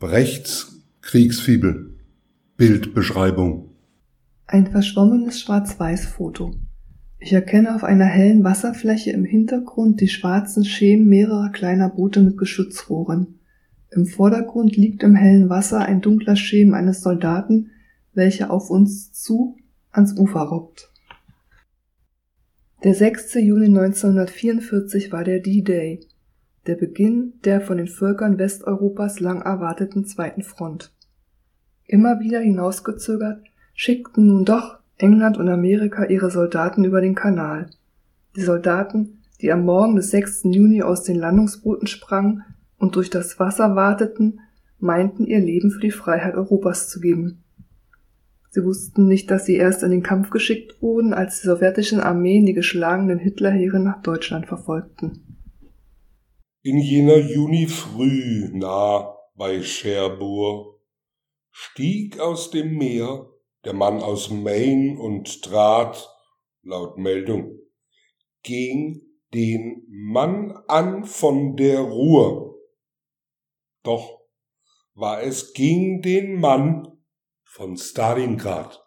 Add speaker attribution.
Speaker 1: Brechts Kriegsfibel. Bildbeschreibung.
Speaker 2: Ein verschwommenes Schwarz-Weiß-Foto. Ich erkenne auf einer hellen Wasserfläche im Hintergrund die schwarzen Schemen mehrerer kleiner Boote mit Geschützrohren. Im Vordergrund liegt im hellen Wasser ein dunkler Schemen eines Soldaten, welcher auf uns zu ans Ufer robbt. Der 6. Juni 1944 war der D-Day, der Beginn der von den Völkern Westeuropas lang erwarteten Zweiten Front. Immer wieder hinausgezögert, schickten nun doch England und Amerika ihre Soldaten über den Kanal. Die Soldaten, die am Morgen des 6. Juni aus den Landungsbooten sprangen und durch das Wasser warteten, meinten ihr Leben für die Freiheit Europas zu geben. Sie wussten nicht, dass sie erst in den Kampf geschickt wurden, als die sowjetischen Armeen die geschlagenen Hitlerheere nach Deutschland verfolgten.
Speaker 1: In jener Junifrüh nah bei Cherbourg stieg aus dem Meer der Mann aus Maine und trat, laut Meldung, ging den Mann an von der Ruhr. Doch war es gegen den Mann von Stalingrad.